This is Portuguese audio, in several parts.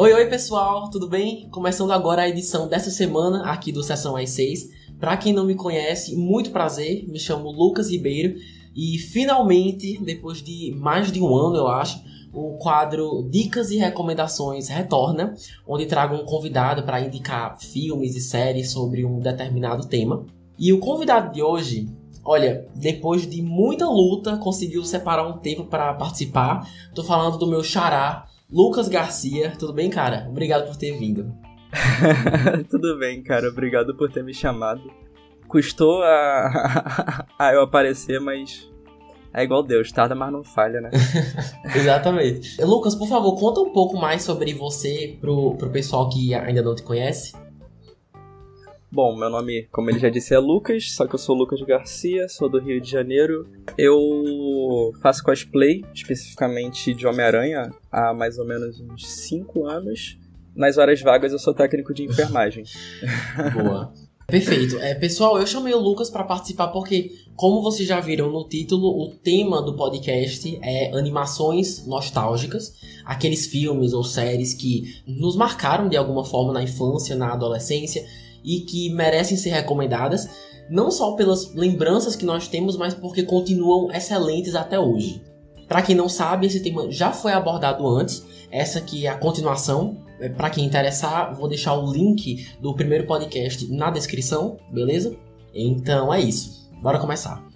Oi, oi pessoal, tudo bem? Começando agora a edição dessa semana aqui do Sessão às 6. Para quem não me conhece, muito prazer, me chamo Lucas Ribeiro e finalmente, depois de mais de um ano, eu acho, o quadro Dicas e Recomendações retorna, onde trago um convidado para indicar filmes e séries sobre um determinado tema. E o convidado de hoje, olha, depois de muita luta, conseguiu separar um tempo para participar. Tô falando do meu xará, Lucas Garcia. Tudo bem, cara? Obrigado por ter vindo. Tudo bem, cara. Obrigado por ter me chamado. Custou a, a eu aparecer, mas é igual Deus, tarda, mas não falha, né? Exatamente. Lucas, por favor, conta um pouco mais sobre você pro, pro pessoal que ainda não te conhece. Bom, meu nome, como ele já disse, é Lucas, só que eu sou Lucas Garcia, sou do Rio de Janeiro. Eu faço cosplay, especificamente de Homem-Aranha, há mais ou menos uns 5 anos. Nas horas vagas eu sou técnico de enfermagem. Boa. Perfeito. É, pessoal, eu chamei o Lucas para participar porque, como vocês já viram no título, o tema do podcast é animações nostálgicas, aqueles filmes ou séries que nos marcaram de alguma forma na infância, na adolescência e que merecem ser recomendadas, não só pelas lembranças que nós temos, mas porque continuam excelentes até hoje. Para quem não sabe, esse tema já foi abordado antes. Essa aqui é a continuação. É, Para quem interessar, vou deixar o link do primeiro podcast na descrição, beleza? Então é isso. Bora começar.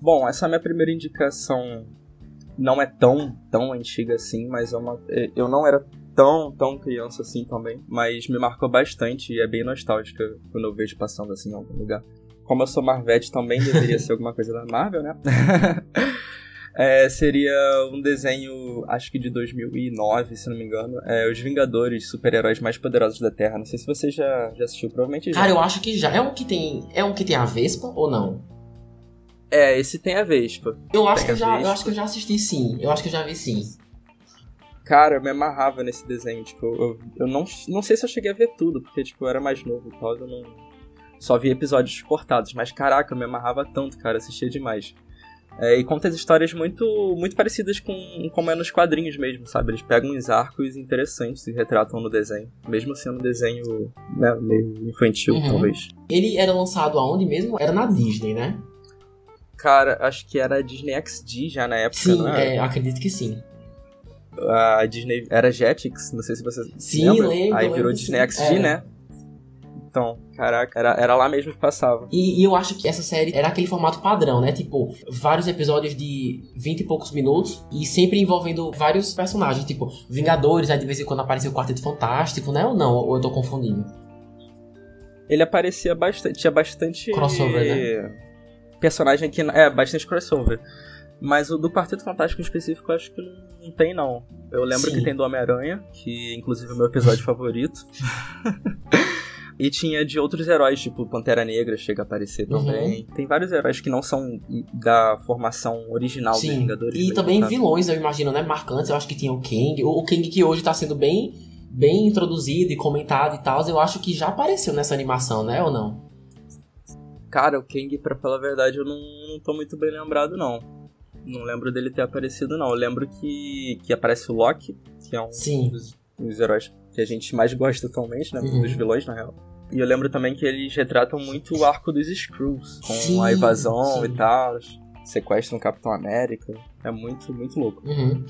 Bom, essa é minha primeira indicação não é tão, tão antiga assim, mas é uma, é, eu não era tão, tão criança assim também, mas me marcou bastante e é bem nostálgica quando eu vejo passando assim em algum lugar. Como eu sou Marvete também deveria ser alguma coisa da Marvel, né? é, seria um desenho, acho que de 2009, se não me engano. É, Os Vingadores, super-heróis mais poderosos da Terra. Não sei se você já, já assistiu, provavelmente já. Cara, eu acho que já. É um que tem. É um que tem a Vespa ou não? É, esse tem a Vespa. Eu acho, Tem que eu, já, eu acho que eu já assisti sim. Eu acho que eu já vi sim. Cara, eu me amarrava nesse desenho, tipo, eu, eu não, não sei se eu cheguei a ver tudo, porque, tipo, eu era mais novo e tal, eu não... Só vi episódios cortados, mas caraca, eu me amarrava tanto, cara, assistia demais. É, e conta as histórias muito, muito parecidas com como é nos quadrinhos mesmo, sabe? Eles pegam uns arcos interessantes e retratam no desenho, mesmo sendo um desenho né, meio infantil, Uhum. talvez. Ele era lançado aonde mesmo? Era na Disney, né? Cara, acho que era a Disney XD já na época, Sim, era? é, acredito que sim. A Disney era Jetix, não sei se você Sim, lembra. lembro, Aí virou sim. Disney XD, É. né? Então, caraca, era, era lá mesmo que passava. E, e eu acho que essa série era aquele formato padrão, né? Tipo, vários episódios de 20 e poucos minutos e sempre envolvendo vários personagens, tipo, Vingadores, aí de vez em quando aparecia o Quarteto Fantástico, né? Ou não? Ou eu tô confundindo? Ele aparecia bastante, tinha bastante Crossover, né? Personagem que é bastante crossover. Mas o do Quarteto Fantástico em específico eu acho que não tem não. Eu lembro Sim. que tem do Homem-Aranha, que inclusive é o meu episódio favorito. E tinha de outros heróis, tipo Pantera Negra chega a aparecer Uhum. também. Tem vários heróis que não são da formação original dos Sim. Vingadores. E mesmo, também sabe? vilões, eu imagino, né? Marcantes. Eu acho que tinha o Kang. O o Kang que hoje tá sendo bem, bem introduzido e comentado e tal. Eu acho que já apareceu nessa animação, né? Ou não? Cara, o Kang, pra falar a verdade, eu não, não tô muito bem lembrado, não. Não lembro dele ter aparecido, não. Eu lembro que, que aparece o Loki, que é um Sim. dos, dos heróis que a gente mais gosta atualmente, né? Uhum. Dos vilões, na real. E eu lembro também que eles retratam muito o arco dos Screws, com Sim, a invasão sim. e tal, sequestram o Capitão América. É muito, muito louco. Uhum.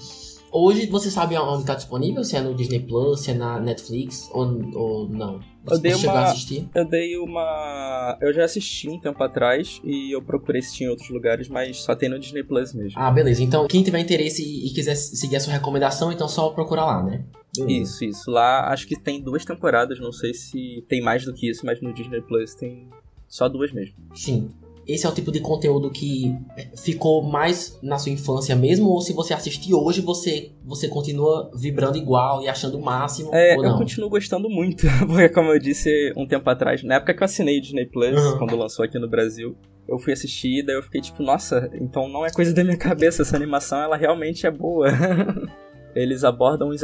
Hoje você sabe onde tá disponível? Se é no Disney Plus, se é na Netflix ou, ou não? Eu dei você chegou a uma- assistir? Eu dei uma. Eu já assisti um tempo atrás e eu procurei se tinha em outros lugares, mas só tem no Disney Plus mesmo. Ah, beleza. Então, quem tiver interesse e, e quiser seguir a sua recomendação, então só procurar lá, né? Beleza. Isso, isso. Lá acho que tem duas temporadas, não sei se tem mais do que isso, mas no Disney Plus tem só duas mesmo. Sim. Esse é o tipo de conteúdo que ficou mais na sua infância mesmo? Ou se você assistir hoje, você, você continua vibrando igual e achando o máximo? É, eu continuo gostando muito, porque como eu disse um tempo atrás, na época que eu assinei Disney Plus, Uhum. quando lançou aqui no Brasil, eu fui assistir e daí eu fiquei tipo, nossa, então não é coisa da minha cabeça, essa animação ela realmente é boa. Eles abordam os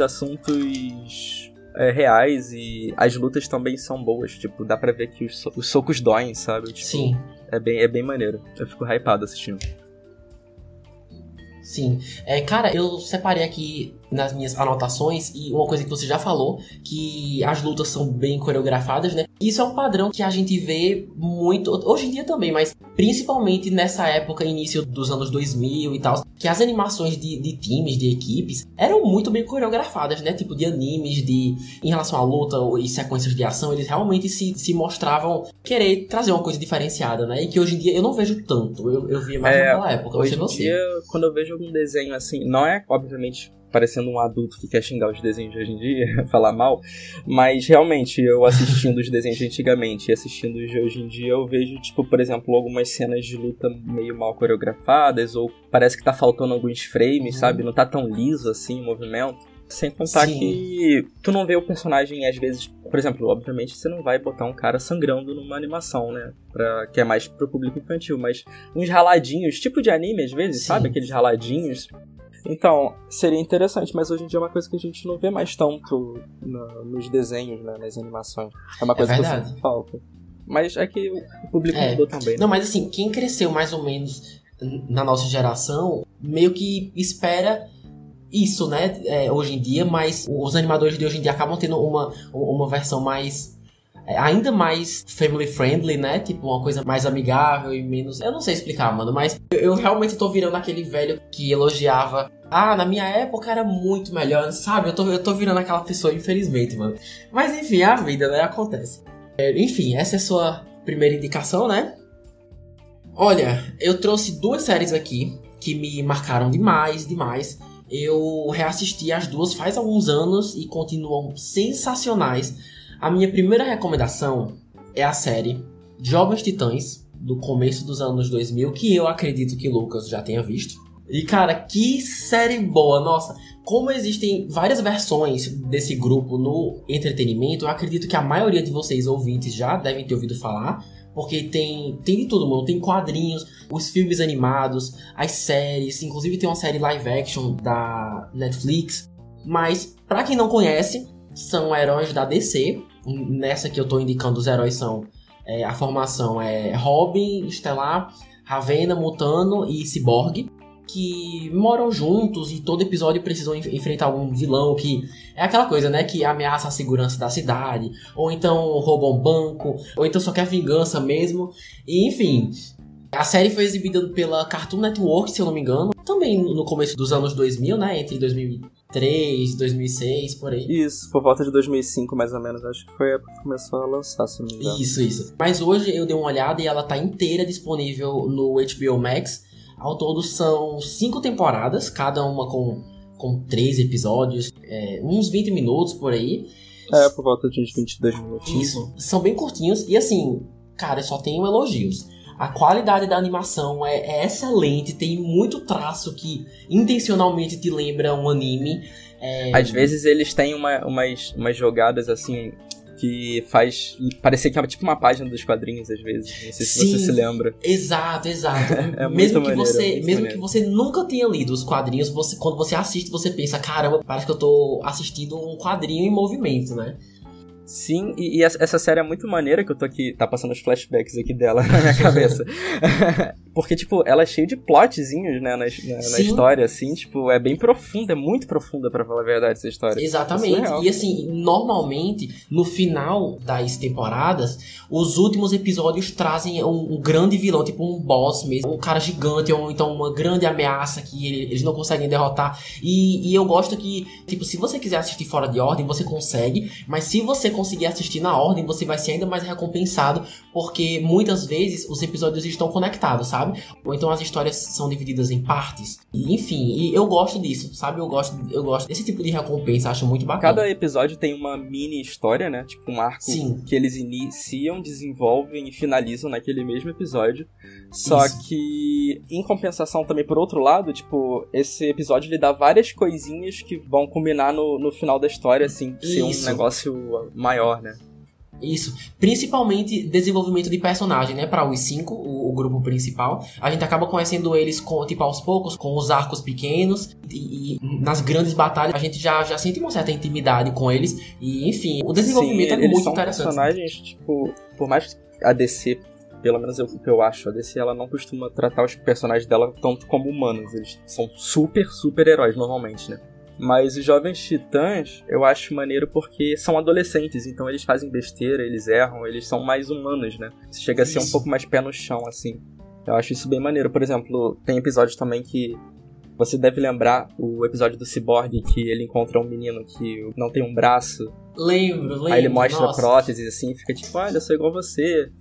assuntos é, reais e as lutas também são boas, tipo, dá pra ver que os, so- os socos doem, sabe? Tipo, Sim. É bem, é bem maneiro. Eu fico hypado assistindo. Sim. É, cara, eu separei aqui nas minhas anotações e uma coisa que você já falou, que as lutas são bem coreografadas, né? Isso é um padrão que a gente vê muito, hoje em dia também, mas principalmente nessa época, início dos anos 2000 e tal, que as animações de, de times, de equipes, eram muito bem coreografadas, né? Tipo de animes, de em relação à luta e sequências de ação, eles realmente se, se mostravam querer trazer uma coisa diferenciada, né? E que hoje em dia eu não vejo tanto, eu, eu via mais é, naquela época. Hoje em dia, quando eu vejo algum desenho assim, não é, obviamente, parecendo um adulto que quer xingar os desenhos de hoje em dia, falar mal, mas realmente eu assistindo os desenhos de antigamente e assistindo os de hoje em dia, eu vejo, tipo, por exemplo, algumas cenas de luta meio mal coreografadas, ou parece que tá faltando alguns frames, uhum. sabe? Não tá tão liso assim o movimento. Sem contar Sim. que tu não vê o personagem, às vezes, por exemplo, obviamente você não vai botar um cara sangrando numa animação, né? Pra, que é mais pro público infantil, mas uns raladinhos, tipo de anime às vezes, Sim. sabe? Aqueles raladinhos. Então, seria interessante, mas hoje em dia é uma coisa que a gente não vê mais tanto no, nos desenhos, né, nas animações. É uma é coisa é que eu sinto falta. Mas é que o público é. mudou também. Né? Não, mas assim, quem cresceu mais ou menos na nossa geração, meio que espera isso, né, é, hoje em dia, mas os animadores de hoje em dia acabam tendo uma, uma versão mais ainda mais family friendly, né? Tipo, uma coisa mais amigável e menos. Eu não sei explicar, mano, mas eu, realmente tô virando aquele velho que elogiava. Ah, na minha época era muito melhor, sabe? Eu tô, eu tô virando aquela pessoa, infelizmente, mano. Mas enfim, é a vida, né? Acontece. É, enfim, essa é a sua primeira indicação, né? Olha, eu trouxe duas séries aqui que me marcaram demais, demais. Eu reassisti as duas faz alguns anos e continuam sensacionais. A minha primeira recomendação é a série Jovens Titãs, do começo dos anos 2000, que eu acredito que Lucas já tenha visto. E cara, que série boa! Nossa, como existem várias versões desse grupo no entretenimento, eu acredito que a maioria de vocês ouvintes já devem ter ouvido falar. Porque tem, tem de tudo, mano. Tem quadrinhos, os filmes animados, as séries. Inclusive tem uma série live action da Netflix. Mas, para quem não conhece, são heróis da DC. Nessa que eu tô indicando, os heróis são. É, a formação é Robin, Estelar, Ravena, Mutano e Cyborg. Que moram juntos e todo episódio precisam enfrentar algum vilão que é aquela coisa, né? Que ameaça a segurança da cidade, ou então rouba um banco, ou então só quer vingança mesmo. E enfim, a série foi exibida pela Cartoon Network, se eu não me engano, também no começo dos anos 2000, né? Entre 2003, 2006, por aí. Isso, por volta de 2005 mais ou menos, acho que foi a época que começou a lançar, se não me engano. Isso, isso. Mas hoje eu dei uma olhada e ela tá inteira disponível no HBO Max. Ao todo são cinco temporadas, cada uma com, com três episódios, é, uns 20 minutos por aí. É, por volta de uns 22 minutos. Isso, são bem curtinhos e assim, cara, só tenho elogios. A qualidade da animação é, é, excelente, tem muito traço que intencionalmente te lembra um anime. É... Às vezes eles têm uma, umas, umas jogadas assim que faz parecer que é tipo uma página dos quadrinhos às vezes. Não sei se Sim, você se lembra. Exato, exato. é mesmo que maneiro, você, mesmo maneiro. que você nunca tenha lido os quadrinhos, você quando você assiste você pensa, caramba, parece que eu tô assistindo um quadrinho em movimento, né? Sim, e, e, essa série é muito maneira que eu tô aqui, tá passando os flashbacks aqui dela na minha cabeça. Porque, tipo, ela é cheia de plotzinhos, né, na, na, na, história, assim, tipo, é bem profunda, é muito profunda, para falar a verdade, essa história. Exatamente. É e assim, normalmente, no final das temporadas, os últimos episódios trazem um, um, grande vilão, tipo um boss mesmo, um cara gigante, ou então uma grande ameaça que eles não conseguem derrotar. E, e eu gosto que, tipo, se você quiser assistir fora de ordem, você consegue, mas se você conseguir assistir na ordem, você vai ser ainda mais recompensado, porque muitas vezes os episódios estão conectados, sabe? Ou então as histórias são divididas em partes. E, enfim, e eu gosto disso, sabe? Eu gosto, eu gosto desse tipo de recompensa, acho muito bacana. Cada episódio tem uma mini história, né? Tipo um arco Sim. que eles iniciam, desenvolvem e finalizam naquele mesmo episódio. Só Isso. que, em compensação também, por outro lado, tipo, esse episódio ele dá várias coisinhas que vão combinar no, no final da história, assim, ser um negócio maior, né? Isso. Principalmente desenvolvimento de personagem, né? Para os cinco, o, o, grupo principal. A gente acaba conhecendo eles com, tipo, aos poucos, com os arcos pequenos. E, e, nas grandes batalhas a gente já, já sente uma certa intimidade com eles. E, enfim, o desenvolvimento Sim, é muito são interessante. personagens, tipo, por mais que a DC pelo menos o que eu acho, a DC ela não costuma tratar os personagens dela tanto como humanos. Eles são super, super heróis normalmente, né? Mas os Jovens Titãs eu acho maneiro porque são adolescentes, então eles fazem besteira, eles erram, eles são mais humanos, né? Chega a ser um pouco mais pé no chão, assim. Eu acho isso bem maneiro. Por exemplo, tem episódios também que você deve lembrar o episódio do Cyborg que ele encontra um menino que não tem um braço. Lembro, lembro. Aí ele mostra nossa. próteses assim, fica tipo, olha, eu sou igual você.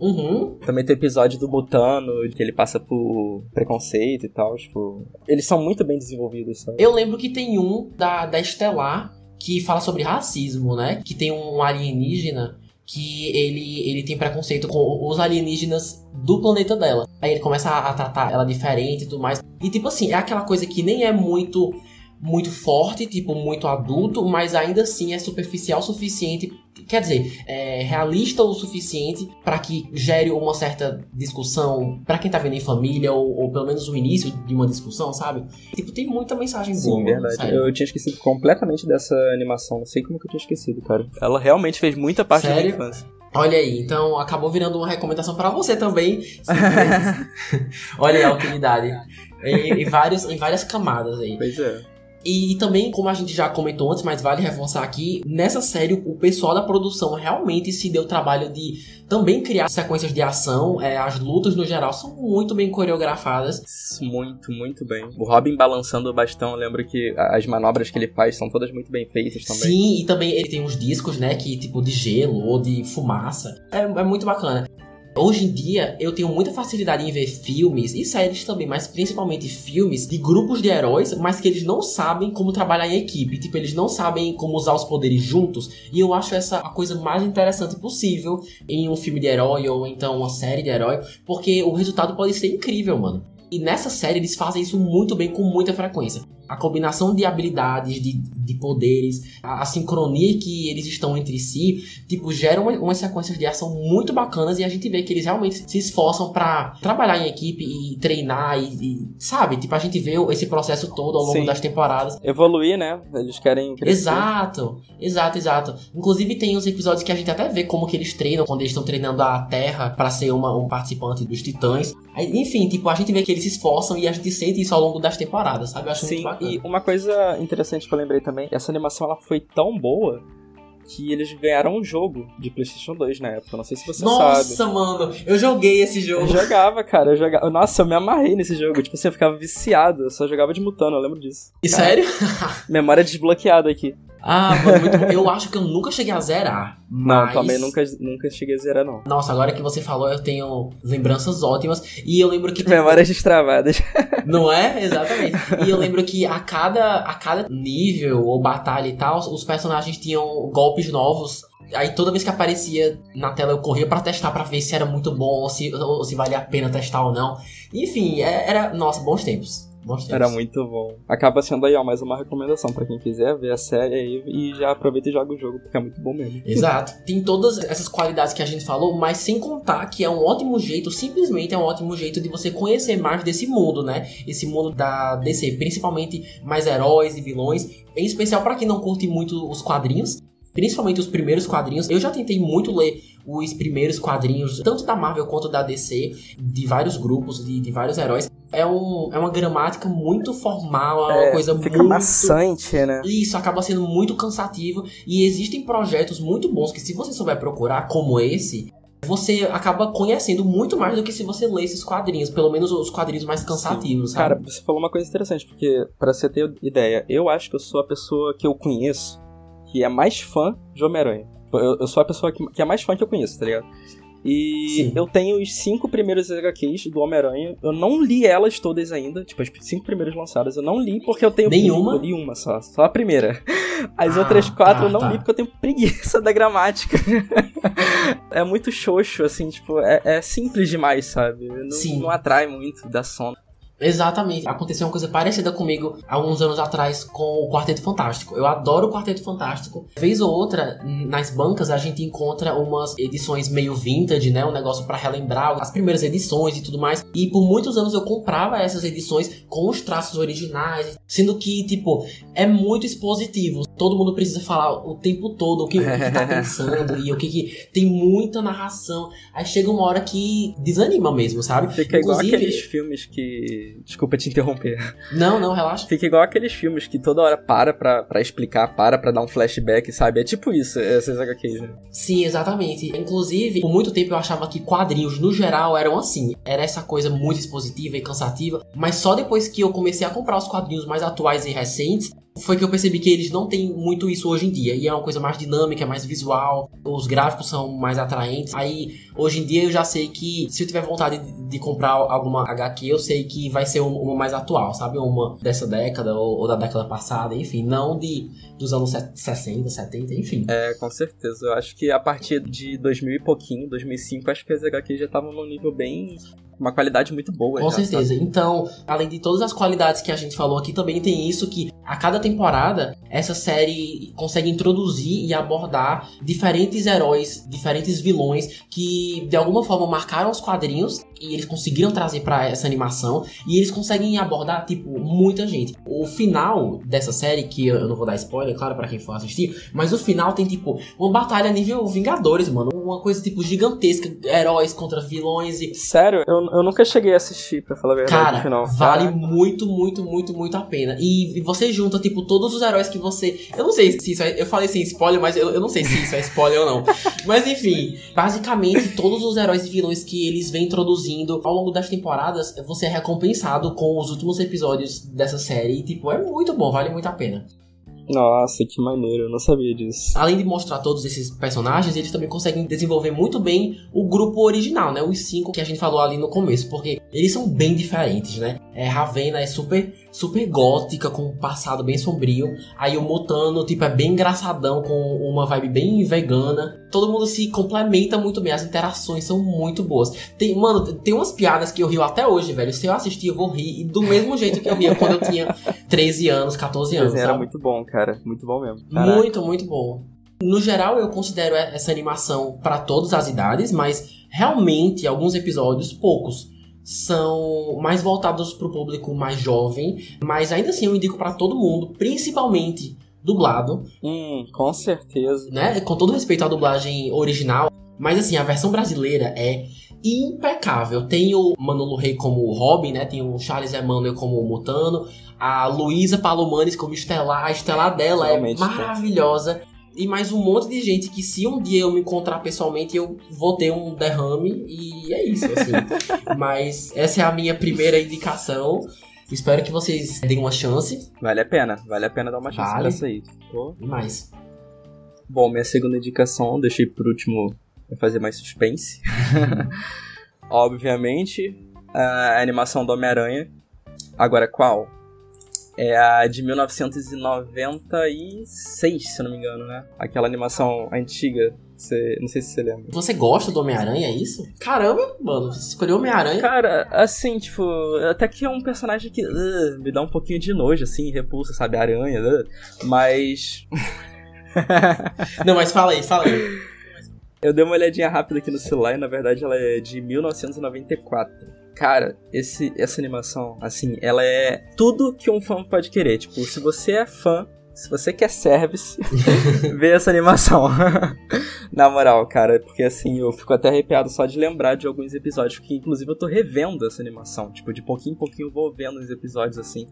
Uhum. Também tem o episódio do Butano, que ele passa por preconceito e tal, tipo... Eles são muito bem desenvolvidos, sabe? Eu lembro que tem um da, da Estelar que fala sobre racismo, né? Que tem um alienígena que ele, ele tem preconceito com os alienígenas do planeta dela. Aí ele começa a, a tratar ela diferente e tudo mais. E tipo assim, é aquela coisa que nem é muito muito forte, tipo, muito adulto, mas ainda assim é superficial o suficiente, quer dizer, é realista o suficiente para que gere uma certa discussão para quem tá vendo em família, ou, ou, pelo menos o início de uma discussão, sabe? Tipo, tem muita mensagem Sim, boa. Sim, verdade. Eu tinha esquecido completamente dessa animação, não sei como que eu tinha esquecido, cara. Ela realmente fez muita parte Sério? da minha infância. Olha aí, então acabou virando uma recomendação para você também. Olha aí a utilidade. Em, em, vários, em várias camadas aí. Pois é. E também, como a gente já comentou antes, mas vale reforçar aqui, nessa série o pessoal da produção realmente se deu o trabalho de também criar sequências de ação. É, as lutas no geral são muito bem coreografadas. Muito, muito bem. O Robin balançando o bastão, eu lembro que as manobras que ele faz são todas muito bem feitas também. Sim, e também ele tem uns discos, né, que tipo de gelo ou de fumaça. É, é muito bacana. Hoje em dia, eu tenho muita facilidade em ver filmes e séries também, mas principalmente filmes de grupos de heróis, mas que eles não sabem como trabalhar em equipe. Tipo, eles não sabem como usar os poderes juntos. E eu acho essa a coisa mais interessante possível em um filme de herói ou então uma série de herói, porque o resultado pode ser incrível, mano. E nessa série eles fazem isso muito bem, com muita frequência. A combinação de habilidades, de, de poderes, a, a sincronia que eles estão entre si, tipo, geram uma, umas sequências de ação muito bacanas e a gente vê que eles realmente se esforçam para trabalhar em equipe e treinar e, e, sabe? Tipo, a gente vê esse processo todo ao longo Sim. das temporadas. Evoluir, né? Eles querem crescer. Exato, exato, exato. Inclusive tem uns episódios que a gente até vê como que eles treinam, quando eles estão treinando a Terra para ser uma, um participante dos Titãs. Enfim, tipo, a gente vê que eles se esforçam e a gente sente isso ao longo das temporadas, sabe? Eu acho Sim, muito bacana. E uma coisa interessante que eu lembrei também, essa animação ela foi tão boa que eles ganharam um jogo de PlayStation 2 na época. Não sei se você Nossa, sabe. Nossa, mano, eu joguei esse jogo. Eu jogava, cara. Eu jogava. Nossa, eu me amarrei nesse jogo. Tipo assim, eu ficava viciado. Eu só jogava de mutano, eu lembro disso. E cara, sério? memória desbloqueada aqui. Ah, mano, muito bom. Eu acho que eu nunca cheguei a zerar. Mas... Não, também nunca, nunca cheguei a zerar, não. Nossa, agora que você falou, eu tenho lembranças ótimas. E eu lembro que. Tipo, Memórias destravadas. Não é? Exatamente. E eu lembro que a cada, a cada nível ou batalha e tal, os personagens tinham golpes novos. Aí toda vez que aparecia na tela eu corria para testar para ver se era muito bom ou se, ou se valia a pena testar ou não. Enfim, é, era. Nossa, bons tempos. Era muito bom. Acaba sendo aí, ó, mais uma recomendação para quem quiser ver a série aí e já aproveita e joga o jogo, porque é muito bom mesmo. Exato. Tem todas essas qualidades que a gente falou, mas sem contar que é um ótimo jeito, simplesmente é um ótimo jeito de você conhecer mais desse mundo, né? Esse mundo da DC, principalmente mais heróis e vilões, em especial para quem não curte muito os quadrinhos principalmente os primeiros quadrinhos. Eu já tentei muito ler os primeiros quadrinhos, tanto da Marvel quanto da DC, de vários grupos, de, de vários heróis. É, um, é uma gramática muito formal, é uma é, coisa fica muito. maçante, né? Isso acaba sendo muito cansativo. E existem projetos muito bons que, se você souber procurar, como esse, você acaba conhecendo muito mais do que se você lê esses quadrinhos, pelo menos os quadrinhos mais cansativos, sabe? Cara, você falou uma coisa interessante, porque para você ter ideia, eu acho que eu sou a pessoa que eu conheço que é mais fã de Homem-Aranha. Eu, eu, sou a pessoa que, que, é mais fã que eu conheço, tá ligado? E Sim. eu tenho os cinco primeiros HQs do Homem-Aranha. Eu não li elas todas ainda. Tipo, as cinco primeiras lançadas eu não li porque eu tenho. Nenhuma? Eu li uma só. Só a primeira. As ah, outras quatro tá, eu não tá. li porque eu tenho preguiça da gramática. é muito xoxo, assim, tipo, é, é simples demais, sabe? Não, não atrai muito, dá sono. Exatamente. Aconteceu uma coisa parecida comigo há alguns anos atrás com o Quarteto Fantástico. Eu adoro o Quarteto Fantástico. Vez ou outra, nas bancas a gente encontra umas edições meio vintage, né? Um negócio para relembrar as primeiras edições e tudo mais. E por muitos anos eu comprava essas edições com os traços originais, sendo que, tipo, é muito expositivo. Todo mundo precisa falar o tempo todo o que, o que tá pensando e o que, que tem muita narração. Aí chega uma hora que desanima mesmo, sabe? Fica Inclusive, igual aqueles filmes que Desculpa te interromper. Não, não, relaxa. Fica igual aqueles filmes que toda hora para pra, pra explicar, para pra dar um flashback, sabe? É tipo isso, essas HQs, né? Sim, exatamente. Inclusive, por muito tempo eu achava que quadrinhos, no geral, eram assim. Era essa coisa muito expositiva e cansativa. Mas só depois que eu comecei a comprar os quadrinhos mais atuais e recentes, foi que eu percebi que eles não têm muito isso hoje em dia. E é uma coisa mais dinâmica, mais visual, os gráficos são mais atraentes. Aí, hoje em dia, eu já sei que se eu tiver vontade de, comprar alguma HQ, eu sei que vai ser uma, mais atual, sabe? Uma dessa década ou, ou, da década passada, enfim, não de dos anos 60, 70, enfim. É, com certeza. Eu acho que a partir de 2000 e pouquinho, 2005, acho que as HQs já estavam num nível bem uma qualidade muito boa. Com já, certeza. Sabe? Então, além de todas as qualidades que a gente falou aqui, também tem isso que a cada temporada essa série consegue introduzir e abordar diferentes heróis, diferentes vilões que de alguma forma marcaram os quadrinhos e eles conseguiram trazer para essa animação e eles conseguem abordar tipo muita gente. O final dessa série que eu não vou dar spoiler, claro para quem for assistir, mas o final tem tipo uma batalha nível Vingadores, mano, uma coisa tipo gigantesca, heróis contra vilões e Sério, eu eu nunca cheguei a assistir, pra falar a verdade. Cara, final. vale muito, muito, muito, muito a pena. E, e, você junta, tipo, todos os heróis que você. Eu não sei se isso é. Eu falei sem spoiler, mas eu, eu não sei se isso é spoiler ou não. Mas enfim, basicamente, todos os heróis e vilões que eles vêm introduzindo ao longo das temporadas, você é recompensado com os últimos episódios dessa série. E, tipo, é muito bom, vale muito a pena. Nossa, que maneiro, eu não sabia disso. Além de mostrar todos esses personagens, eles também conseguem desenvolver muito bem o grupo original, né? Os cinco que a gente falou ali no começo, porque eles são bem diferentes, né? É, Ravena é super super gótica, com um passado bem sombrio. Aí o Mutano, tipo, é bem engraçadão, com uma vibe bem vegana. Todo mundo se complementa muito bem, as interações são muito boas. Tem, mano, tem umas piadas que eu rio até hoje, velho. Se eu assistir, eu vou rir. E do mesmo jeito que eu ria quando eu tinha 13 anos, 14 anos. Era muito bom, cara. Muito bom mesmo. Caraca. Muito, muito bom. No geral, eu considero essa animação para todas as idades, mas realmente alguns episódios, poucos são mais voltados para o público mais jovem, mas ainda assim eu indico para todo mundo, principalmente dublado. Hum, com certeza. Né? Com todo respeito à dublagem original, mas assim, a versão brasileira é impecável. Tem o Manolo Rey como Robin, né? Tem o Charles Emmanuel como Mutano, a Luísa Palomares como Estelar. A Estelar dela é Realmente, é maravilhosa e mais um monte de gente que se um dia eu me encontrar pessoalmente eu vou ter um derrame e é isso, assim. Mas essa é a minha primeira indicação. Espero que vocês deem uma chance. Vale a pena, vale a pena dar uma chance vale. pra essa aí. Tô... mais. Bom, minha segunda indicação, deixei por último pra fazer mais suspense. Obviamente, a animação do Homem-Aranha. Agora qual? É a de 1996, se não me engano, né? Aquela animação antiga. Você, não sei se você lembra. Você gosta do Homem-Aranha, é isso? Caramba, mano, você escolheu Homem-Aranha. Cara, assim, tipo, até que é um personagem que uh, me dá um pouquinho de nojo, assim, repulsa, sabe? Aranha, uh, mas. não, mas fala aí, fala aí. Eu dei uma olhadinha rápida aqui no celular e na verdade ela é de 1994. Cara, esse, essa animação, assim, ela é tudo que um fã pode querer. Tipo, se você é fã, se você quer service, vê essa animação. Na moral, cara, porque assim, eu fico até arrepiado só de lembrar de alguns episódios, que inclusive eu tô revendo essa animação. Tipo, de pouquinho em pouquinho eu vou vendo os episódios assim.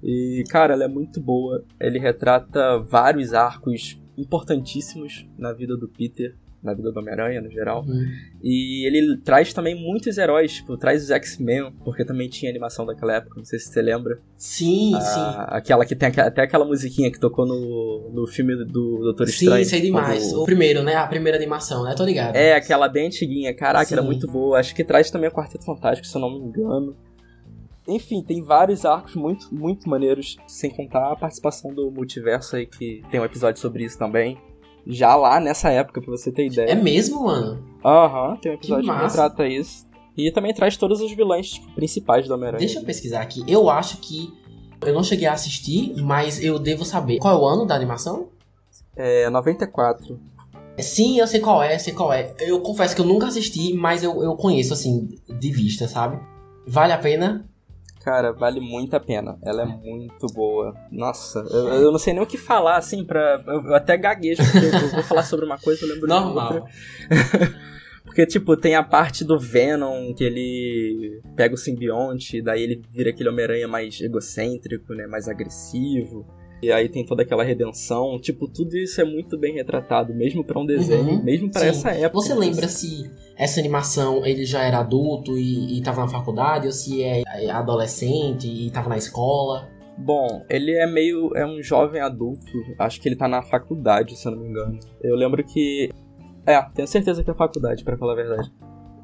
E, cara, ela é muito boa. Ele retrata vários arcos importantíssimos na vida do Peter na vida do Homem-Aranha, no geral. Uhum. E ele traz também muitos heróis, tipo, traz os X-Men, porque também tinha animação daquela época, não sei se você lembra. Sim, ah, sim. Aquela que tem até aquela musiquinha que tocou no, no filme do Doutor Estranho. Sim, sei demais. O primeiro, né? A primeira animação, né? Tô ligado. É, aquela bem antiguinha. Caraca, sim. era muito boa. Acho que traz também o Quarteto Fantástico, se eu não me engano. Enfim, tem vários arcos muito, muito maneiros, sem contar a participação do multiverso aí, que tem um episódio sobre isso também já lá nessa época, pra você ter ideia. É mesmo, mano? Aham, uhum, tem um episódio que, que retrata isso. E também traz todos os vilões tipo, principais do Homem-Aranha. Deixa eu pesquisar aqui. Eu acho que. Eu não cheguei a assistir, mas eu devo saber. Qual é o ano da animação? É 94. Sim, eu sei qual é, sei qual é. Eu confesso que eu nunca assisti, mas eu, eu conheço, assim, de vista, sabe? Vale a pena? Cara, vale muito a pena. Ela é muito boa. Nossa, eu, eu não sei nem o que falar, assim, pra. Eu até gaguejo, porque eu vou falar sobre uma coisa, eu lembro Normal. de outra. Porque, tipo, tem a parte do Venom, que ele pega o simbionte, daí ele vira aquele Homem-Aranha mais egocêntrico, né? Mais agressivo. E aí tem toda aquela redenção. Tipo, tudo isso é muito bem retratado, mesmo para um desenho, Uhum, mesmo para essa época. Você lembra se essa animação ele já era adulto e, e tava na faculdade, ou se é adolescente e tava na escola? Bom, ele é meio. é um jovem adulto. Acho que ele tá na faculdade, se eu não me engano. Eu lembro que. É, tenho certeza que é faculdade, pra falar a verdade.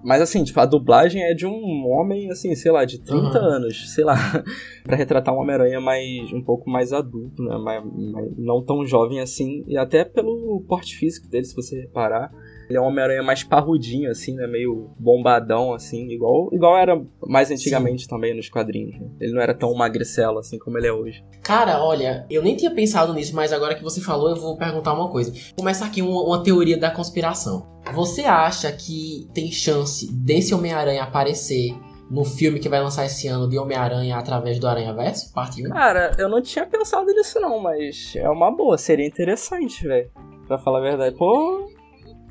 Mas assim, tipo, a dublagem é de um homem, assim, sei lá, de 30 Uhum. anos, sei lá, pra retratar um Homem-Aranha mais. um pouco mais adulto, né? Mais, mais- não tão jovem assim. E até pelo porte físico dele, se você reparar. Ele é um Homem-Aranha mais parrudinho, assim, né? Meio bombadão, assim, igual, igual era mais antigamente também nos quadrinhos. Né? Ele não era tão magricelo assim como ele é hoje. Cara, olha, eu nem tinha pensado nisso, mas agora que você falou, eu vou perguntar uma coisa. Começa aqui uma, uma teoria da conspiração. Você acha que tem chance desse Homem-Aranha aparecer no filme que vai lançar esse ano de Homem-Aranha através do Aranha Verso, parte 1? Cara, eu não tinha pensado nisso não, mas é uma boa, seria interessante, velho. Pra falar a verdade. Pô,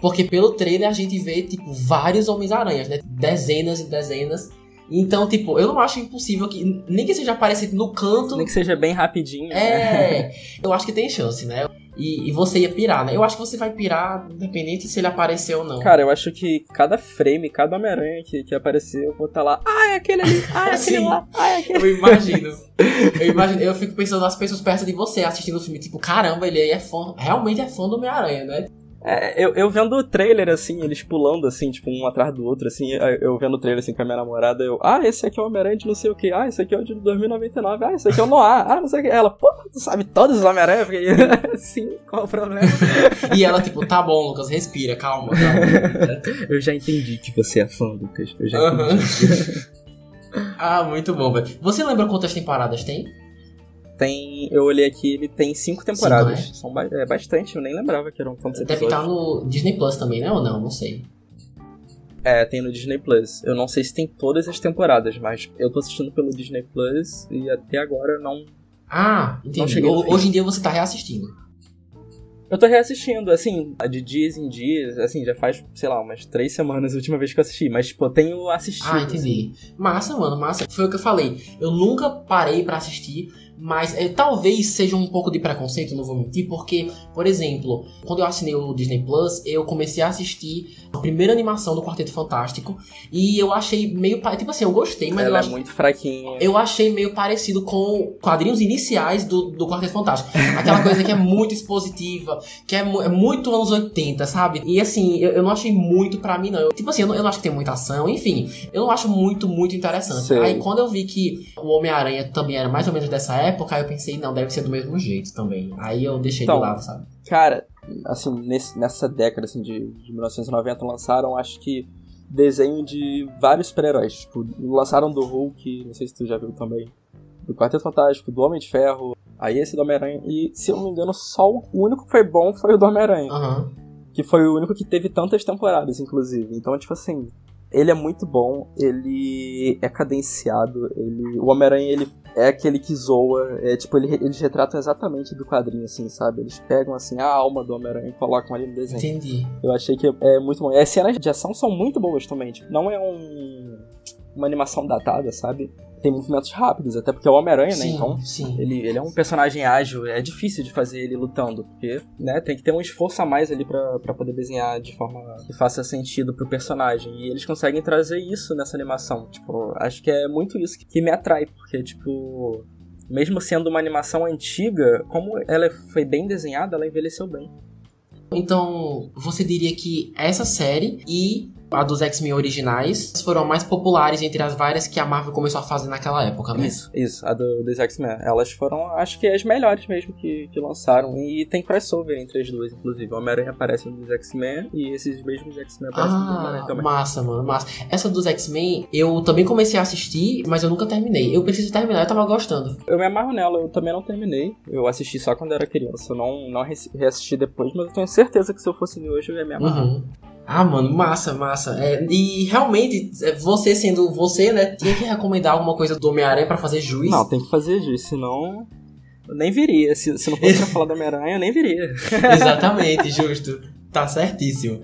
Porque pelo trailer a gente vê, tipo, vários Homens-Aranhas, né? Dezenas e dezenas. Então, tipo, eu não acho impossível que. Nem que seja aparecido no canto. nem que seja bem rapidinho. né? É, eu acho que tem chance, né? E, e você ia pirar, né? Eu acho que você vai pirar, independente se ele aparecer ou não. Cara, eu acho que cada frame, cada Homem-Aranha que, que aparecer, eu vou estar lá. Ah, é aquele ali. Ah, é aquele lá. Ah, é aquele. Eu imagino. Eu imagino, eu fico pensando nas pessoas perto de você assistindo o filme, tipo, caramba, ele aí é fã, realmente é fã do Homem-Aranha, né? É, eu, eu vendo o trailer, assim, eles pulando, assim, tipo, um atrás do outro, assim, eu vendo o trailer, assim, com a minha namorada, eu, ah, esse aqui é o Homem-Aranha de não sei o que, ah, esse aqui é o de 2099, ah, esse aqui é o Noir, ah, não sei o que. Ela, pô, tu sabe todos os Homem-Aranha? Sim, qual o problema? E ela, tipo, tá bom, Lucas, respira, calma, calma. Eu já entendi que você é fã, Lucas, eu já entendi. ah, muito bom, velho. Você lembra quantas temporadas tem? Tem, eu olhei aqui, ele tem cinco temporadas, Cinco, né? são ba- é, bastante, eu nem lembrava que eram tantos Deve episódios. estar no Disney Plus também, né? Ou não? Não sei. É, tem no Disney Plus. Eu não sei se tem todas as temporadas, mas eu tô assistindo pelo Disney Plus e até agora não. Ah, Não entendi. fim. Hoje em dia você tá reassistindo. Eu tô reassistindo, assim, de dias em dias, assim, já faz, sei lá, umas três semanas a última vez que eu assisti, mas, tipo, eu tenho assistido. Ah, entendi. Massa, mano, massa. Foi o que eu falei. Eu nunca parei pra assistir, mas é, talvez seja um pouco de preconceito, não vou mentir, porque, por exemplo, quando eu assinei o Disney Plus, eu comecei a assistir a primeira animação do Quarteto Fantástico e eu achei meio. Tipo assim, eu gostei, mas eu Ela é acho. muito fraquinha. Eu achei meio parecido com quadrinhos iniciais do, do Quarteto Fantástico. Aquela coisa que é muito expositiva, que é, mu- é muito anos 80, sabe? E assim, eu, eu não achei muito pra mim, não. Eu- tipo assim, eu não, eu não acho que tem muita ação, enfim. Eu não acho muito, muito interessante. Sei. Aí quando eu vi que o Homem-Aranha também era mais ou menos dessa época, aí eu pensei, não, deve ser do mesmo jeito também. Aí eu deixei Então, de lado, sabe? Cara, assim, nesse- nessa década, assim, de, de 1990, lançaram, acho que, desenho de vários super-heróis. Tipo, lançaram do Hulk, não sei se tu já viu também, do Quarteto Fantástico, do Homem de Ferro, aí esse do Homem-Aranha, e, se eu não me engano, só o único que foi bom foi o do Homem-Aranha. Aham. que foi o único que teve tantas temporadas, inclusive. Então, tipo assim, ele é muito bom, ele é cadenciado, ele, o Homem-Aranha, ele é aquele que zoa, é tipo, ele, eles retratam exatamente do quadrinho, assim, sabe? Eles pegam, assim, a alma do Homem-Aranha e colocam ali no desenho. Entendi. Eu achei que é muito bom. E as cenas de ação são muito boas também, tipo, não é um, uma animação datada, sabe? Tem movimentos rápidos, até porque é o Homem-Aranha, né? Sim, Então, sim. ele, ele é um personagem ágil, é difícil de fazer ele lutando, porque né, tem que ter um esforço a mais ali pra pra poder desenhar de forma que faça sentido pro personagem. E eles conseguem trazer isso nessa animação. Tipo, acho que é muito isso que, que me atrai, porque, tipo, mesmo sendo uma animação antiga, como ela foi bem desenhada, ela envelheceu bem. Então, você diria que essa série e a dos X-Men originais, foram mais populares entre as várias que a Marvel começou a fazer naquela época, né? Isso, isso, a do, dos X-Men. Elas foram, acho que as melhores mesmo que, que lançaram. E tem crossover entre as duas, inclusive. O Homem-Aranha aparece nos X-Men e esses mesmos X-Men aparecem ah, no Homem-Aranha também. Massa, mano, massa. Essa dos X-Men, eu também comecei a assistir, mas eu nunca terminei. Eu preciso terminar, eu tava gostando. Eu me amarro nela, eu também não terminei. Eu assisti só quando era criança. Eu não, não reassisti depois, mas eu tenho certeza que se eu fosse hoje eu ia me amarrar. Uhum. Ah, mano, massa, massa. É, e realmente, é, você sendo você, né, tinha que recomendar alguma coisa do Homem-Aranha pra fazer juiz. Não, tem que fazer juiz, senão eu nem viria. Se, se não fosse pra falar do Homem-Aranha, eu nem viria. Exatamente, justo. Tá certíssimo.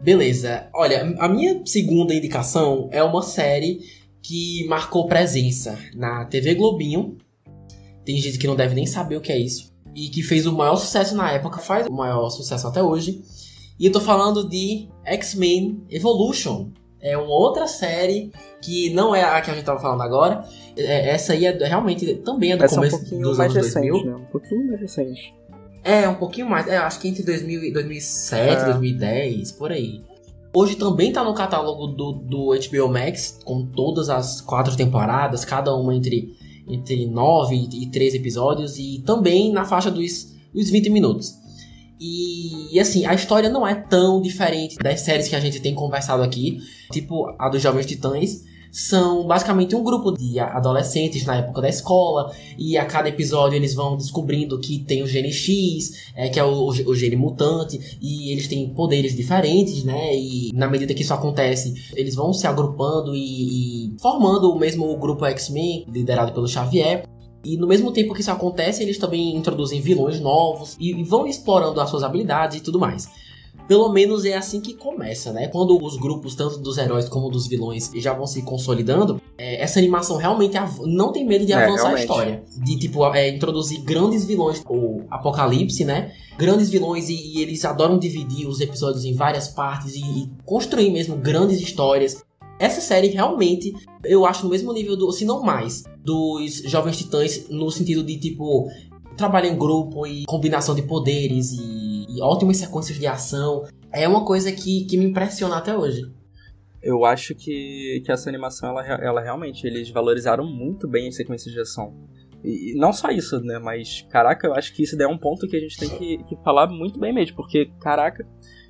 Beleza. Olha, a minha segunda indicação é uma série que marcou presença na TV Globinho. Tem gente que não deve nem saber o que é isso. E que fez o maior sucesso na época, faz o maior sucesso até hoje. E eu tô falando de X-Men Evolution. É uma outra série que não é a que a gente tava falando agora. É, essa aí é realmente também é do Essa começo é um pouquinho dos mais anos recente, 2000. né? Um pouquinho mais recente. É, um pouquinho mais. É, acho que entre 2000, e 2007, É. 2010, por aí. Hoje também tá no catálogo do, do HBO Max, com todas as quatro temporadas, cada uma entre, entre 9 e 13 episódios, e também na faixa dos, dos 20 minutos. E, assim, a história não é tão diferente das séries que a gente tem conversado aqui, tipo a dos Jovens Titãs. São basicamente um grupo de adolescentes na época da escola, e a cada episódio eles vão descobrindo que tem o gene X, é, que é o, o gene mutante, e eles têm poderes diferentes, né? E na medida que isso acontece, eles vão se agrupando e, e formando o mesmo grupo X-Men, liderado pelo Xavier. E no mesmo tempo que isso acontece, eles também introduzem vilões novos e, vão explorando as suas habilidades e tudo mais. Pelo menos é assim que começa, né? Quando os grupos, tanto dos heróis como dos vilões, já vão se consolidando, é, essa animação realmente não tem medo de É, avançar a realmente. história. De, tipo, é, introduzir grandes vilões, o Apocalipse, né? Grandes vilões e, e eles adoram dividir os episódios em várias partes e, e construir mesmo grandes histórias. Essa série realmente, eu acho no mesmo nível, do, se não mais, dos Jovens Titãs, no sentido de, tipo, trabalho em grupo e combinação de poderes e, e ótimas sequências de ação. É uma coisa que, que me impressiona até hoje. Eu acho que, que essa animação, ela, ela realmente, eles valorizaram muito bem as sequências de ação. E não só isso, né? Mas, caraca, eu acho que isso é um ponto que a gente tem que, que falar muito bem mesmo. Porque, caraca,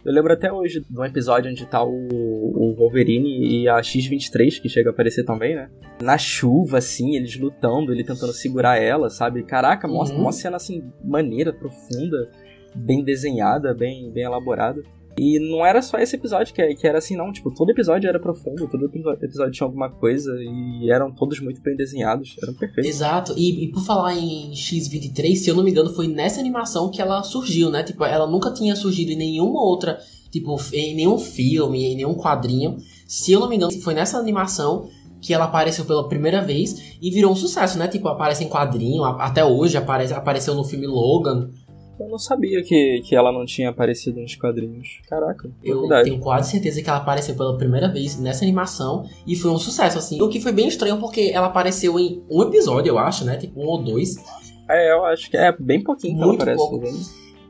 eu lembro até hoje de um episódio onde tá o, o Wolverine e a X-23, que chega a aparecer também, né? Na chuva, assim, eles lutando, ele tentando segurar ela, sabe? Caraca, mostra Uhum. uma cena, assim, maneira, profunda, bem desenhada, bem, bem elaborada. E não era só esse episódio que, que era assim, não. Tipo, todo episódio era profundo, todo episódio tinha alguma coisa e eram todos muito bem desenhados, eram perfeitos. Exato, e, e por falar em X-23, se eu não me engano, foi nessa animação que ela surgiu, né? Tipo, ela nunca tinha surgido em nenhuma outra, tipo, em nenhum filme, em nenhum quadrinho. Se eu não me engano, foi nessa animação que ela apareceu pela primeira vez e virou um sucesso, né? Tipo, aparece em quadrinho, até hoje aparece, apareceu no filme Logan. Eu não sabia que, que ela não tinha aparecido nos quadrinhos. Caraca, Eu verdade. tenho quase certeza que ela apareceu pela primeira vez nessa animação e foi um sucesso, assim. O que foi bem estranho porque ela apareceu em um episódio, eu acho, né? Tipo, um ou dois. É, eu acho que é bem pouquinho que ela Muito aparece. pouco. né?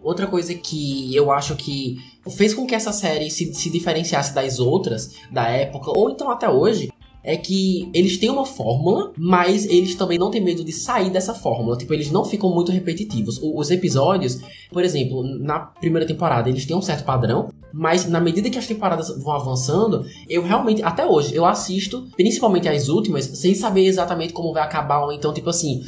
Outra coisa que eu acho que fez com que essa série se, se diferenciasse das outras da época, ou então até hoje, é que eles têm uma fórmula, mas eles também não têm medo de sair dessa fórmula. Tipo, eles não ficam muito repetitivos. Os episódios, por exemplo, na primeira temporada, eles têm um certo padrão, mas na medida que as temporadas vão avançando, eu realmente, até hoje, eu assisto, principalmente as últimas, sem saber exatamente como vai acabar, ou então, tipo assim.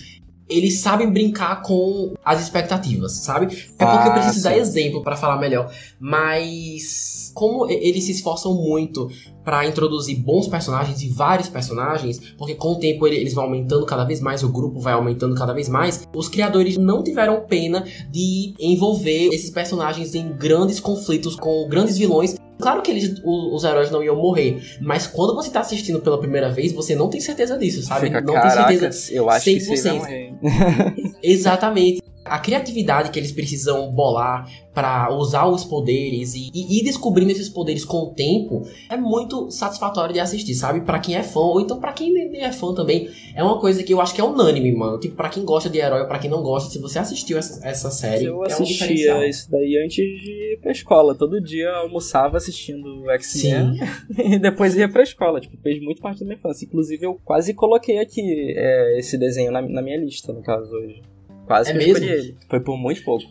Eles sabem brincar com as expectativas, sabe? É porque eu Ah, preciso dar exemplo pra falar melhor. Mas como eles se esforçam muito pra introduzir bons personagens e vários personagens, porque com o tempo ele- eles vão aumentando cada vez mais, o grupo vai aumentando cada vez mais, os criadores não tiveram pena de envolver esses personagens em grandes conflitos com grandes vilões. Claro que eles, os heróis não iam morrer, mas quando você tá assistindo pela primeira vez, você não tem certeza disso, sabe? Fica, não tem certeza eu acho que isso aí vai 100%. morrer. Exatamente. A criatividade que eles precisam bolar para usar os poderes e, e ir descobrindo esses poderes com o tempo é muito satisfatório de assistir, sabe? Para quem é fã, ou então para quem nem é fã também, é uma coisa que eu acho que é unânime, mano. Tipo, para quem gosta de herói ou pra quem não gosta, se você assistiu essa, essa série, eu é assistia um isso daí antes de ir pra escola. Todo dia almoçava assistindo X-Men e depois ia pra escola. Tipo, fez muito parte da minha infância. Inclusive, eu quase coloquei aqui é, esse desenho na, na minha lista, no caso, hoje. Quase é que mesmo? eu escolhi ele. Foi por muito pouco.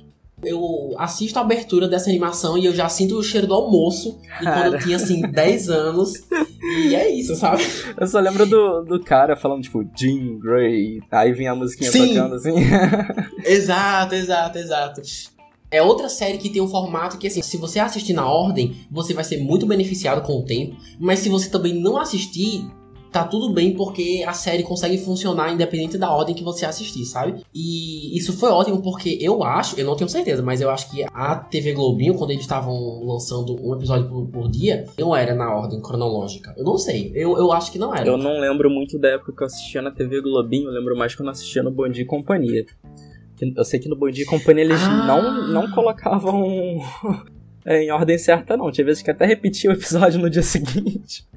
Eu assisto a abertura dessa animação e eu já sinto o cheiro do almoço. E quando eu tinha, assim, 10 anos. E é isso, sabe? Eu só lembro do, do cara falando, tipo, Jean Grey. Aí vinha a musiquinha Sim. tocando assim. Exato, exato, exato. É outra série que tem um formato que, assim, se você assistir na ordem, você vai ser muito beneficiado com o tempo. Mas se você também não assistir, tá tudo bem porque a série consegue funcionar independente da ordem que você assistir, sabe? E isso foi ótimo porque eu acho, eu não tenho certeza, mas eu acho que a TV Globinho, quando eles estavam lançando um episódio por, por dia, não era na ordem cronológica. Eu não sei, eu, eu acho que não era. Eu não lembro muito da época que eu assistia na TV Globinho, eu lembro mais quando eu assistia no Bom Dia e Companhia. Eu sei que no Bom Dia e Companhia eles Ah. não, não colocavam em ordem certa, não. Tinha vezes que até repetia o episódio no dia seguinte.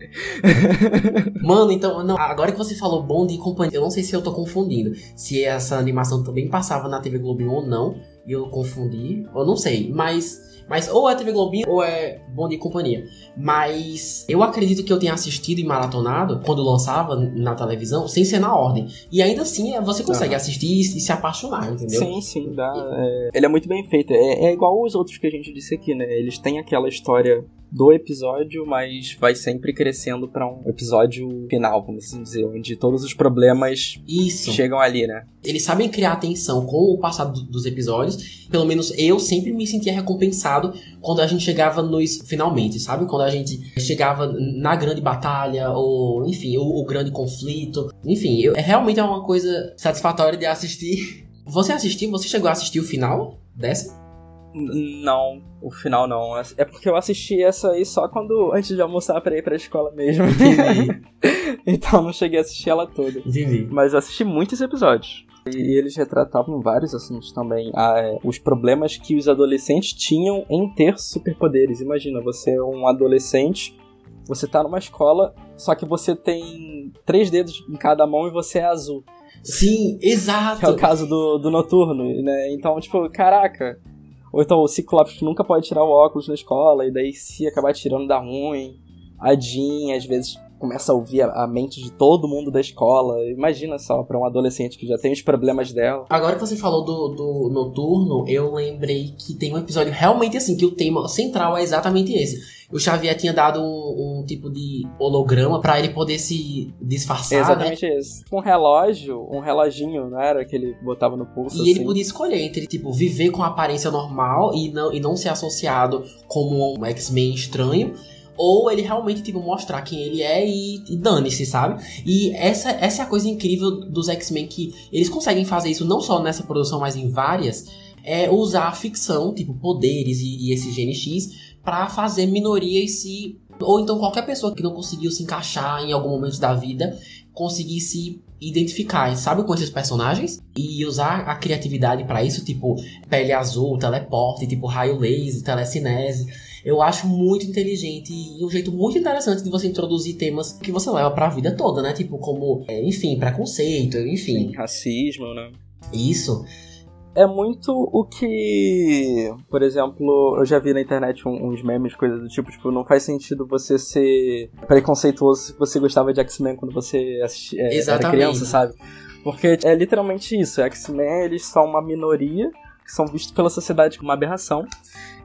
Mano, então, não, agora que você falou Bond e Companhia, eu não sei se eu tô confundindo. Se essa animação também passava na TV Globinho ou não, e eu confundi, eu não sei. Mas, mas ou é TV Globinho ou é Bond e Companhia. Mas eu acredito que eu tenha assistido e maratonado quando lançava na televisão, sem ser na ordem. E ainda assim, é, você consegue assistir e, e se apaixonar, entendeu? Sim, sim, dá. é, ele é muito bem feito. É, é igual os outros que a gente disse aqui, né? Eles têm aquela história do episódio, mas vai sempre crescendo pra um episódio final, vamos assim dizer, onde todos os problemas Isso. chegam ali, né? Eles sabem criar tensão com o passado do- dos episódios. Pelo menos eu sempre me sentia recompensado quando a gente chegava nos finalmente, sabe? Quando a gente chegava na grande batalha, ou enfim, o, o grande conflito. Enfim, eu, é realmente é uma coisa satisfatória de assistir. Você assistiu? Você chegou a assistir o final dessa? Não, o final não. É porque eu assisti essa aí só quando antes de almoçar pra ir pra escola mesmo. Então não cheguei a assistir ela toda. Entendi. Mas eu assisti muitos episódios. E eles retratavam vários assuntos também. Ah, é, os problemas que os adolescentes tinham em ter superpoderes. Imagina, você é um adolescente, você tá numa escola, só que você tem três dedos em cada mão e você é azul. Sim, exato. Que é o caso do, do noturno, né? Então, tipo, caraca. Ou então o Ciclope que nunca pode tirar o óculos na escola, e daí se acabar tirando dá ruim. A Jean, às vezes, começa a ouvir a, a mente de todo mundo da escola. Imagina só, pra um adolescente que já tem os problemas dela. Agora que você falou do, do noturno, eu lembrei que tem um episódio realmente assim, que o tema central é exatamente esse. O Xavier tinha dado um, um tipo de holograma pra ele poder se disfarçar, né? Exatamente isso. Um relógio, um reloginho, não era? Que ele botava no pulso. E ele assim. podia escolher entre, tipo, viver com a aparência normal e não, e não ser associado como um X-Men estranho. Ou ele realmente, tipo, mostrar quem ele é e, e dane-se, sabe? E essa, essa é a coisa incrível dos X-Men, que eles conseguem fazer isso não só nessa produção, mas em várias. É usar a ficção, tipo, poderes e, e esse GNX, pra fazer minorias se... Ou então qualquer pessoa que não conseguiu se encaixar em algum momento da vida, conseguir se identificar, sabe, com esses personagens e usar a criatividade pra isso, tipo pele azul, teleporte, tipo raio laser, telecinese. Eu acho muito inteligente e um jeito muito interessante de você introduzir temas que você leva pra vida toda, né? Tipo como, é, enfim, preconceito, enfim. Sim, racismo, né? Isso. É muito o que, por exemplo, eu já vi na internet uns memes, coisas do tipo, tipo, não faz sentido você ser preconceituoso se você gostava de X-Men quando você assistia, é, era criança, sabe? Porque é literalmente isso, X-Men, eles são uma minoria, que são vistos pela sociedade como uma aberração,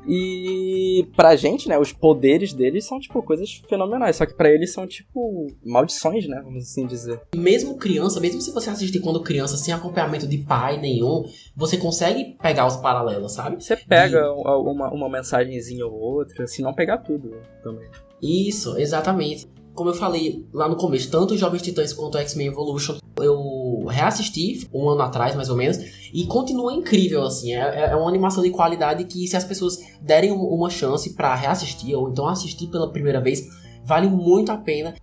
e pra gente, né, os poderes deles são, tipo, coisas fenomenais, só que pra eles são, tipo, maldições, né, vamos assim dizer. Mesmo criança, mesmo se você assistir quando criança sem acompanhamento de pai nenhum, você consegue pegar os paralelos, sabe? Você pega uma, uma mensagenzinha ou outra, se não pegar tudo também. Isso, exatamente. Como eu falei lá no começo, tanto os Jovens Titãs quanto o X-Men Evolution, eu reassisti um ano atrás, mais ou menos, e continua incrível, assim. É, é uma animação de qualidade que, se as pessoas derem um- uma chance pra reassistir, ou então assistir pela primeira vez, vale muito a pena.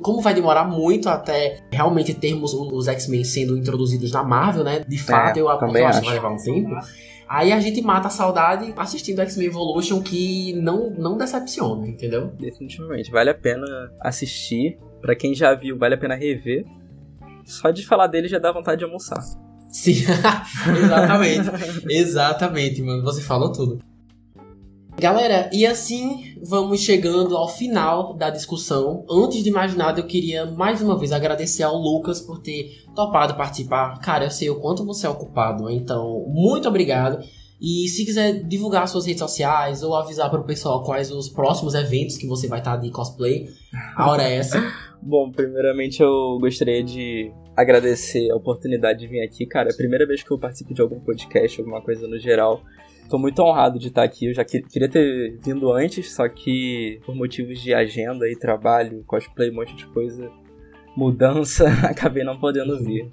como vai demorar muito até realmente termos os X-Men sendo introduzidos na Marvel, né? De fato, é, eu, eu acho que vai levar um tempo. Aí a gente mata a saudade assistindo X-Men Evolution, que não, não decepciona, entendeu? Definitivamente. Vale a pena assistir. Para quem já viu, vale a pena rever. Só de falar dele já dá vontade de almoçar. Sim, exatamente. exatamente, mano. Você falou tudo. Galera, e assim vamos chegando ao final da discussão. Antes de mais nada, eu queria mais uma vez agradecer ao Lucas por ter topado participar. Cara, eu sei o quanto você é ocupado, então muito obrigado. E se quiser divulgar suas redes sociais ou avisar para o pessoal quais os próximos eventos que você vai estar de cosplay, a hora é essa. Bom, primeiramente eu gostaria de agradecer a oportunidade de vir aqui, cara. É a primeira vez que eu participo de algum podcast, alguma coisa no geral. Tô muito honrado de estar aqui. Eu já que, queria ter vindo antes, só que por motivos de agenda e trabalho, cosplay, um monte de coisa, mudança, acabei não podendo vir.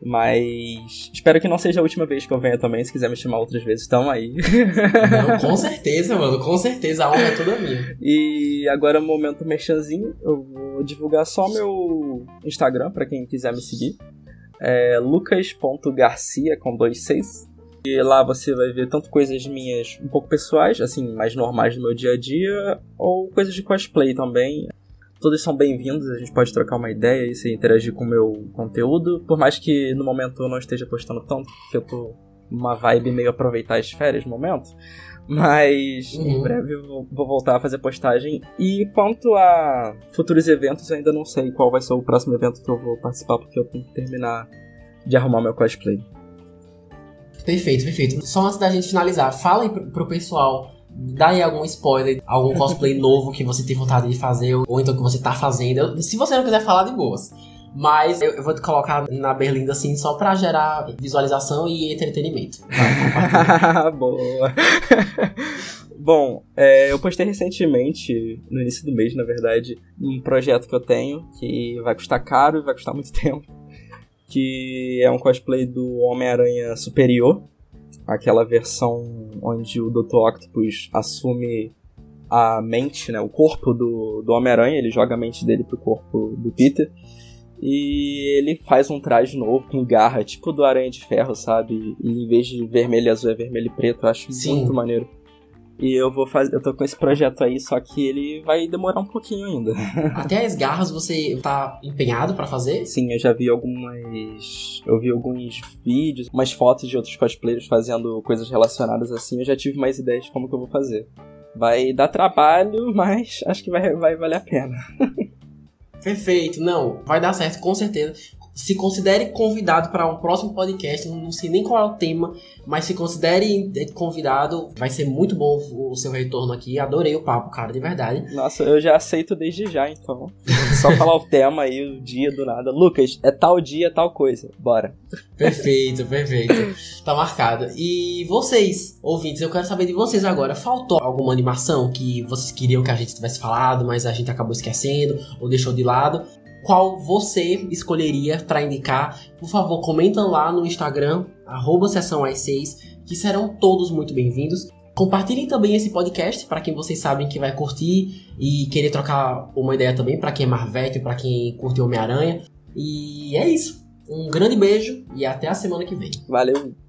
Mas espero que não seja a última vez que eu venha também. Se quiser me chamar outras vezes, estão aí. Não, com certeza, mano. Com certeza. A honra é toda minha. E agora, momento merchanzinho. Eu vou divulgar só meu Instagram para quem quiser me seguir. É lucas.garcia com dois seis. E lá você vai ver tanto coisas minhas um pouco pessoais, assim, mais normais do meu dia a dia, ou coisas de cosplay também. Todos são bem-vindos, a gente pode trocar uma ideia e se interagir com o meu conteúdo. Por mais que no momento eu não esteja postando tanto, porque eu tô numa vibe meio aproveitar as férias no momento. Mas uhum. em breve eu vou voltar a fazer postagem. E quanto a futuros eventos, eu ainda não sei qual vai ser o próximo evento que eu vou participar, porque eu tenho que terminar de arrumar meu cosplay. Perfeito, perfeito. Só antes da gente finalizar, fala aí pro, pro pessoal dá aí algum spoiler, algum cosplay novo que você tem vontade de fazer, ou então que você tá fazendo. Se você não quiser falar, de boas. Mas eu, eu vou te colocar na berlinda assim só pra gerar visualização e entretenimento. Vai, Boa. Bom, é, eu postei recentemente, no início do mês, na verdade, um projeto que eu tenho que vai custar caro e vai custar muito tempo que é um cosplay do Homem-Aranha Superior, aquela versão onde o Dr. Octopus assume a mente, né, o corpo do, do Homem-Aranha, ele joga a mente dele pro corpo do Peter. E ele faz um traje novo com garra, tipo do Aranha de Ferro, sabe? E em vez de vermelho e azul é vermelho e preto, eu acho Sim. muito maneiro. E eu vou fazer, eu tô com esse projeto aí, só que ele vai demorar um pouquinho ainda. Até as garras você tá empenhado para fazer? Sim, eu já vi algumas, eu vi alguns vídeos, umas fotos de outros cosplayers fazendo coisas relacionadas assim, eu já tive mais ideias de como que eu vou fazer. Vai dar trabalho, mas acho que vai, vai valer a pena. Perfeito, não, vai dar certo com certeza se considere convidado para um próximo podcast. Não sei nem qual é o tema, mas se considere convidado. Vai ser muito bom o seu retorno aqui. Adorei o papo, cara, de verdade. Nossa, eu já aceito desde já, então. Só falar o tema aí, o dia do nada. Lucas, é tal dia, tal coisa. Bora. Perfeito, perfeito. Tá marcado. E vocês, ouvintes, eu quero saber de vocês agora. Faltou alguma animação que vocês queriam que a gente tivesse falado, mas a gente acabou esquecendo ou deixou de lado? Qual você escolheria para indicar, por favor, comenta lá no Instagram, arroba sessão 6 que serão todos muito bem-vindos. Compartilhem também esse podcast para quem vocês sabem que vai curtir e querer trocar uma ideia também para quem é Marvete, para quem curte Homem-Aranha. E é isso. Um grande beijo e até a semana que vem. Valeu!